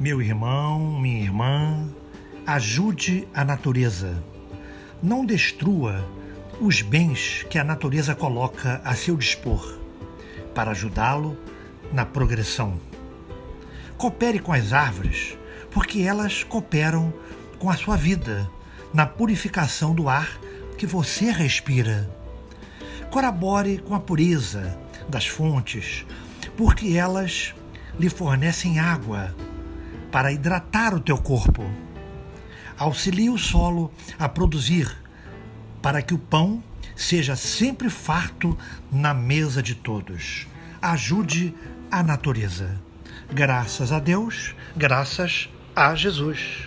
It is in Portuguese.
Meu irmão, minha irmã, ajude a natureza. Não destrua os bens que a natureza coloca a seu dispor para ajudá-lo na progressão. Coopere com as árvores, porque elas cooperam com a sua vida na purificação do ar que você respira. Colabore com a pureza das fontes, porque elas lhe fornecem água para hidratar o teu corpo. Auxilie o solo a produzir, para que o pão seja sempre farto na mesa de todos. Ajude a natureza. Graças a Deus, graças a Jesus.